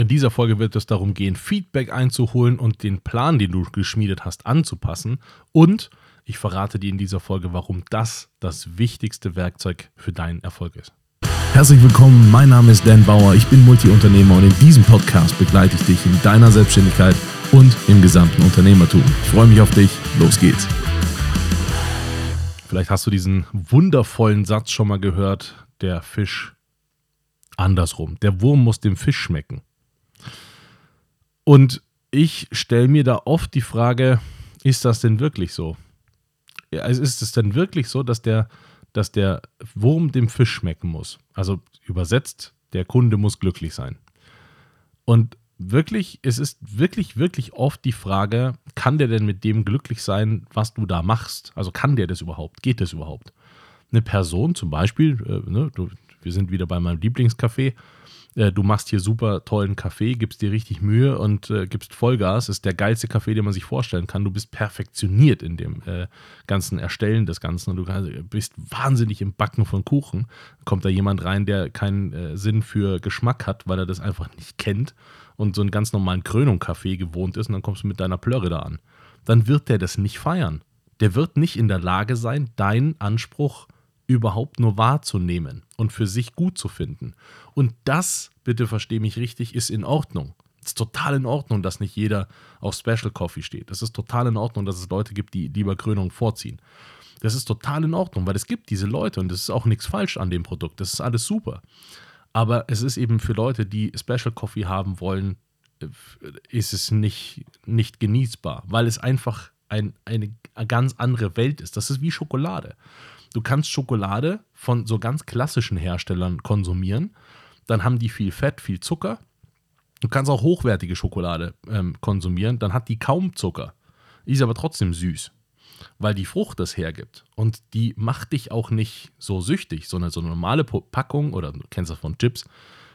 In dieser Folge wird es darum gehen, Feedback einzuholen und den Plan, den du geschmiedet hast, anzupassen. Und ich verrate dir in dieser Folge, warum das das wichtigste Werkzeug für deinen Erfolg ist. Herzlich willkommen, mein Name ist Dan Bauer, ich bin Multiunternehmer und in diesem Podcast begleite ich dich in deiner Selbstständigkeit und im gesamten Unternehmertum. Ich freue mich auf dich, los geht's. Vielleicht hast du diesen wundervollen Satz schon mal gehört, der Fisch andersrum. Der Wurm muss dem Fisch schmecken. Und ich stelle mir da oft die Frage, ist das denn wirklich so? Ja, also ist es denn wirklich so, dass der, dass der Wurm dem Fisch schmecken muss? Also übersetzt, der Kunde muss glücklich sein. Und wirklich, es ist wirklich, wirklich oft die Frage, kann der denn mit dem glücklich sein, was du da machst? Also kann der das überhaupt? Geht das überhaupt? Eine Person zum Beispiel, äh, ne, du, wir sind wieder bei meinem Lieblingscafé, äh, du machst hier super tollen Kaffee, gibst dir richtig Mühe und äh, gibst Vollgas, ist der geilste Kaffee, den man sich vorstellen kann. Du bist perfektioniert in dem äh, ganzen Erstellen des Ganzen und du kannst, bist wahnsinnig im Backen von Kuchen. Kommt da jemand rein, der keinen äh, Sinn für Geschmack hat, weil er das einfach nicht kennt und so einen ganz normalen Krönung-Kaffee gewohnt ist und dann kommst du mit deiner Plörre da an. Dann wird der das nicht feiern. Der wird nicht in der Lage sein, deinen Anspruch zu überhaupt nur wahrzunehmen und für sich gut zu finden. Und das, bitte verstehe mich richtig, ist in Ordnung. Es ist total in Ordnung, dass nicht jeder auf Special Coffee steht. Es ist total in Ordnung, dass es Leute gibt, die lieber Krönung vorziehen. Das ist total in Ordnung, weil es gibt diese Leute und es ist auch nichts falsch an dem Produkt. Das ist alles super. Aber es ist eben für Leute, die Special Coffee haben wollen, äh, ist es nicht, nicht genießbar, weil es einfach ein, eine ganz andere Welt ist. Das ist wie Schokolade. Du kannst Schokolade von so ganz klassischen Herstellern konsumieren. Dann haben die viel Fett, viel Zucker. Du kannst auch hochwertige Schokolade ähm, konsumieren. Dann hat die kaum Zucker. Ist aber trotzdem süß, weil die Frucht das hergibt. Und die macht dich auch nicht so süchtig, sondern so eine normale Packung, oder du kennst das von Chips,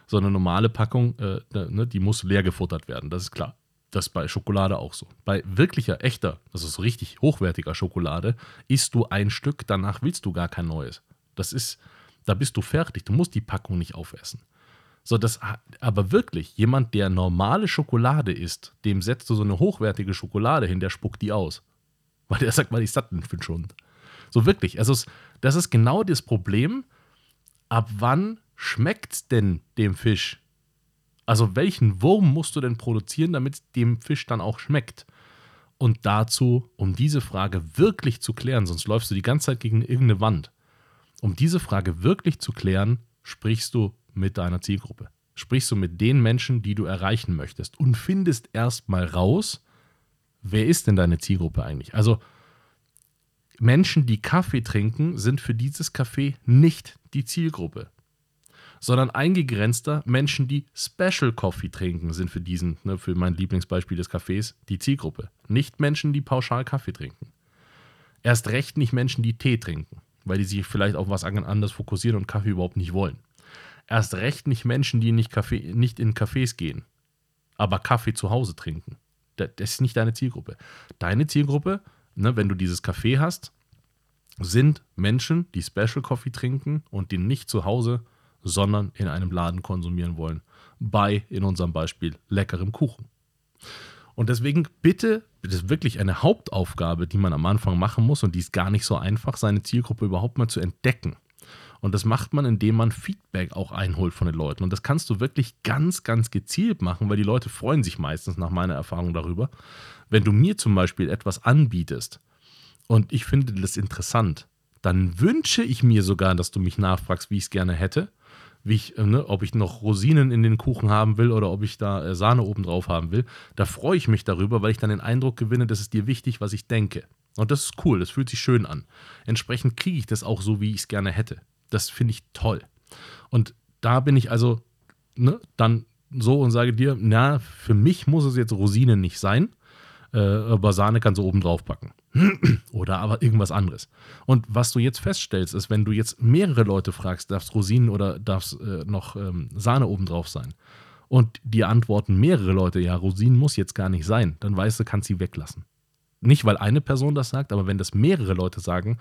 so eine normale Packung, äh, ne, die muss leer gefuttert werden, das ist klar. Das ist bei Schokolade auch so. Bei wirklicher, echter, also so richtig hochwertiger Schokolade, isst du ein Stück, danach willst du gar kein neues. Das ist, da bist du fertig. Du musst die Packung nicht aufessen. So, das, aber wirklich, jemand, der normale Schokolade isst, dem setzt du so eine hochwertige Schokolade hin, der spuckt die aus. Weil der sagt, weil ich satt bin für Schund. So wirklich. Also, das ist genau das Problem. Ab wann schmeckt denn dem Fisch? Also welchen Wurm musst du denn produzieren, damit dem Fisch dann auch schmeckt? Und dazu, um diese Frage wirklich zu klären, sonst läufst du die ganze Zeit gegen irgendeine Wand. Um diese Frage wirklich zu klären, sprichst du mit deiner Zielgruppe. Sprichst du mit den Menschen, die du erreichen möchtest und findest erstmal raus, wer ist denn deine Zielgruppe eigentlich? Also Menschen, die Kaffee trinken, sind für dieses Kaffee nicht die Zielgruppe sondern eingegrenzter Menschen, die Special Coffee trinken, sind für diesen, ne, für mein Lieblingsbeispiel des Cafés, die Zielgruppe. Nicht Menschen, die pauschal Kaffee trinken. Erst recht nicht Menschen, die Tee trinken, weil die sich vielleicht auf was anderes fokussieren und Kaffee überhaupt nicht wollen. Erst recht nicht Menschen, die nicht, Kaffee, nicht in Cafés gehen, aber Kaffee zu Hause trinken. Das ist nicht deine Zielgruppe. Deine Zielgruppe, ne, wenn du dieses Kaffee hast, sind Menschen, die Special Coffee trinken und den nicht zu Hause sondern in einem Laden konsumieren wollen. Bei, in unserem Beispiel, leckerem Kuchen. Und deswegen bitte, das ist wirklich eine Hauptaufgabe, die man am Anfang machen muss und die ist gar nicht so einfach, seine Zielgruppe überhaupt mal zu entdecken. Und das macht man, indem man Feedback auch einholt von den Leuten. Und das kannst du wirklich ganz, ganz gezielt machen, weil die Leute freuen sich meistens nach meiner Erfahrung darüber. Wenn du mir zum Beispiel etwas anbietest und ich finde das interessant, dann wünsche ich mir sogar, dass du mich nachfragst, wie ich es gerne hätte wie ich, äh, ne, ob ich noch Rosinen in den Kuchen haben will oder ob ich da äh, Sahne oben drauf haben will. Da freue ich mich darüber, weil ich dann den Eindruck gewinne, das ist dir wichtig, was ich denke. Und das ist cool, das fühlt sich schön an. Entsprechend kriege ich das auch so, wie ich es gerne hätte. Das finde ich toll. Und da bin ich also ne, dann so und sage dir, na, für mich muss es jetzt Rosinen nicht sein, äh, aber Sahne kannst du oben drauf packen. oder aber irgendwas anderes. Und was du jetzt feststellst, ist, wenn du jetzt mehrere Leute fragst, darf es Rosinen oder darf es äh, noch ähm, Sahne obendrauf sein? Und die antworten mehrere Leute, ja, Rosinen muss jetzt gar nicht sein, dann weißt du, kannst sie weglassen. Nicht, weil eine Person das sagt, aber wenn das mehrere Leute sagen,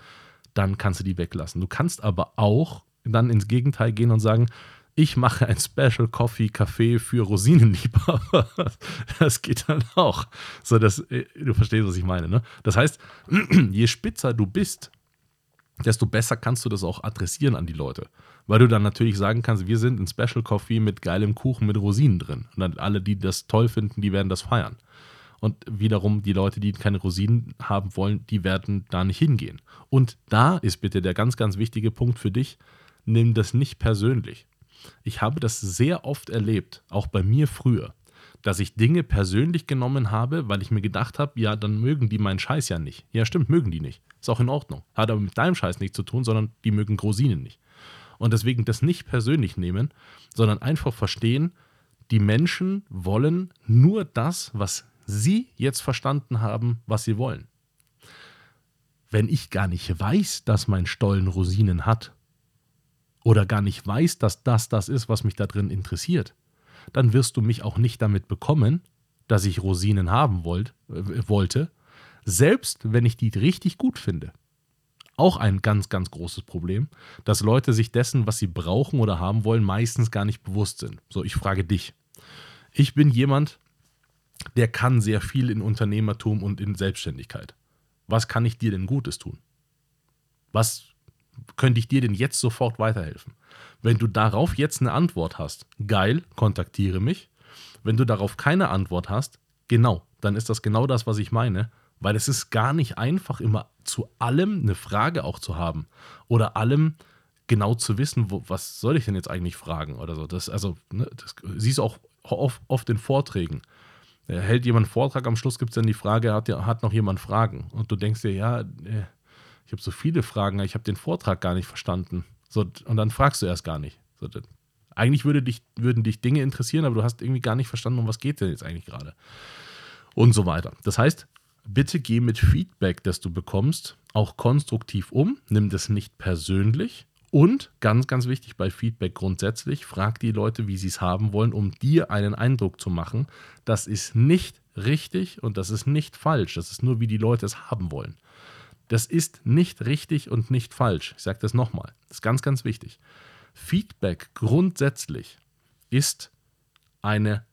dann kannst du die weglassen. Du kannst aber auch dann ins Gegenteil gehen und sagen, ich mache ein Special Coffee Café für Rosinenliebhaber. Das geht dann auch. So, das, äh, du verstehst, was ich meine. Ne? Das heißt, je spitzer du bist, desto besser kannst du das auch adressieren an die Leute. Weil du dann natürlich sagen kannst, wir sind ein Special Coffee mit geilem Kuchen mit Rosinen drin. Und dann alle, die das toll finden, die werden das feiern. Und wiederum die Leute, die keine Rosinen haben wollen, die werden da nicht hingehen. Und da ist bitte der ganz, ganz wichtige Punkt für dich, nimm das nicht persönlich. Ich habe das sehr oft erlebt, auch bei mir früher, dass ich Dinge persönlich genommen habe, weil ich mir gedacht habe, ja, dann mögen die meinen Scheiß ja nicht. Ja, stimmt, mögen die nicht. Ist auch in Ordnung. Hat aber mit deinem Scheiß nichts zu tun, sondern die mögen Rosinen nicht. Und deswegen das nicht persönlich nehmen, sondern einfach verstehen, die Menschen wollen nur das, was sie jetzt verstanden haben, was sie wollen. Wenn ich gar nicht weiß, dass mein Stollen Rosinen hat oder gar nicht weiß, dass das das ist, was mich da drin interessiert, dann wirst du mich auch nicht damit bekommen, dass ich Rosinen haben wollt, äh, wollte, selbst wenn ich die richtig gut finde. Auch ein ganz, ganz großes Problem, dass Leute sich dessen, was sie brauchen oder haben wollen, meistens gar nicht bewusst sind. So, ich frage dich. Ich bin jemand, der kann sehr viel in Unternehmertum und in Selbstständigkeit. Was kann ich dir denn Gutes tun? Was könnte ich dir denn jetzt sofort weiterhelfen? Wenn du darauf jetzt eine Antwort hast, geil, kontaktiere mich. Wenn du darauf keine Antwort hast, genau, dann ist das genau das, was ich meine, weil es ist gar nicht einfach, immer zu allem eine Frage auch zu haben oder allem genau zu wissen, wo, was soll ich denn jetzt eigentlich fragen oder so. Das, also, ne, das siehst du auch oft, oft in Vorträgen hält jemand einen Vortrag, am Schluss gibt es dann die Frage, hat, hat noch jemand Fragen? Und du denkst dir, ja, äh, ich habe so viele Fragen, ich habe den Vortrag gar nicht verstanden. So, und dann fragst du erst gar nicht. So, eigentlich würde dich, würden dich Dinge interessieren, aber du hast irgendwie gar nicht verstanden, um was geht denn jetzt eigentlich gerade. Und so weiter. Das heißt, bitte geh mit Feedback, das du bekommst, auch konstruktiv um. Nimm das nicht persönlich, und ganz, ganz wichtig bei Feedback grundsätzlich, frag die Leute, wie sie es haben wollen, um dir einen Eindruck zu machen. Das ist nicht richtig und das ist nicht falsch. Das ist nur, wie die Leute es haben wollen. Das ist nicht richtig und nicht falsch. Ich sage das nochmal. Das ist ganz, ganz wichtig. Feedback grundsätzlich ist eine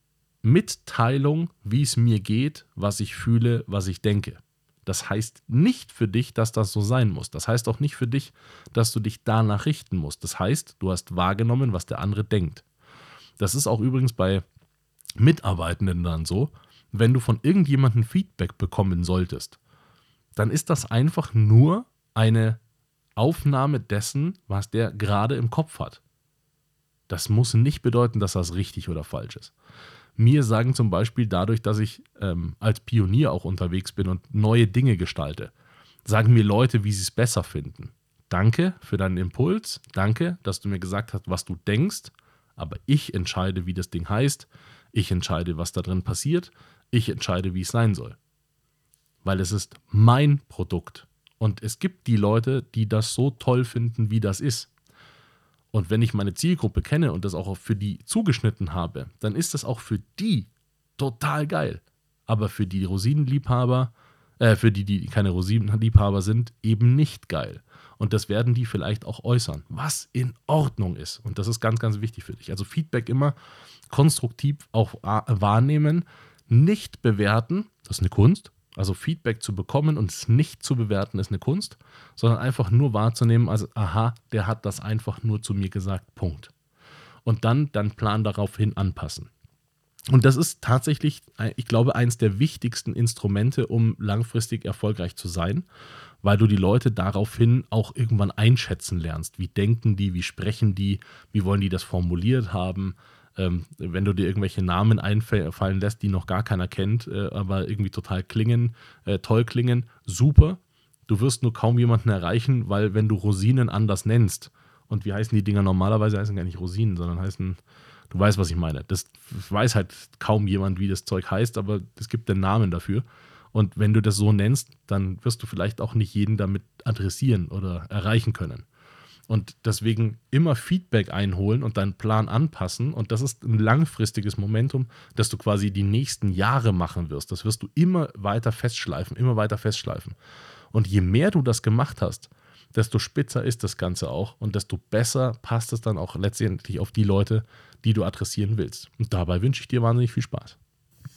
Mitteilung, wie es mir geht, was ich fühle, was ich denke. Das heißt nicht für dich, dass das so sein muss. Das heißt auch nicht für dich, dass du dich danach richten musst. Das heißt, du hast wahrgenommen, was der andere denkt. Das ist auch übrigens bei Mitarbeitenden dann so, wenn du von irgendjemandem Feedback bekommen solltest, dann ist das einfach nur eine Aufnahme dessen, was der gerade im Kopf hat. Das muss nicht bedeuten, dass das richtig oder falsch ist mir sagen zum Beispiel dadurch, dass ich ähm, als Pionier auch unterwegs bin und neue Dinge gestalte, sagen mir Leute, wie sie es besser finden. Danke für deinen Impuls, danke, dass du mir gesagt hast, was du denkst, aber ich entscheide, wie das Ding heißt, ich entscheide, was da drin passiert, ich entscheide, wie es sein soll. Weil es ist mein Produkt. Und es gibt die Leute, die das so toll finden, wie das ist. Und wenn ich meine Zielgruppe kenne und das auch für die zugeschnitten habe, dann ist das auch für die total geil. Aber für die Rosinenliebhaber, äh, für die, die keine Rosinenliebhaber sind, eben nicht geil. Und das werden die vielleicht auch äußern, was in Ordnung ist. Und das ist ganz, ganz wichtig für dich. Also Feedback immer konstruktiv auch wahrnehmen, nicht bewerten, das ist eine Kunst, also Feedback zu bekommen und es nicht zu bewerten, ist eine Kunst, sondern einfach nur wahrzunehmen, also aha, der hat das einfach nur zu mir gesagt, Punkt. Und dann dann Plan daraufhin anpassen. Und das ist tatsächlich, ich glaube, eines der wichtigsten Instrumente, um langfristig erfolgreich zu sein, weil du die Leute daraufhin auch irgendwann einschätzen lernst. Wie denken die, wie sprechen die, wie wollen die das formuliert haben, ähm, wenn du dir irgendwelche Namen einfallen lässt, die noch gar keiner kennt, äh, aber irgendwie total klingen, äh, toll klingen, super. Du wirst nur kaum jemanden erreichen, weil wenn du Rosinen anders nennst, und wie heißen die Dinger normalerweise, heißen gar nicht Rosinen, sondern heißen, du weißt, was ich meine. Das weiß halt kaum jemand, wie das Zeug heißt, aber es gibt den Namen dafür. Und wenn du das so nennst, dann wirst du vielleicht auch nicht jeden damit adressieren oder erreichen können. Und deswegen immer Feedback einholen und deinen Plan anpassen. Und das ist ein langfristiges Momentum, das du quasi die nächsten Jahre machen wirst. Das wirst du immer weiter festschleifen, immer weiter festschleifen. Und je mehr du das gemacht hast, desto spitzer ist das Ganze auch und desto besser passt es dann auch letztendlich auf die Leute, die du adressieren willst. Und dabei wünsche ich dir wahnsinnig viel Spaß.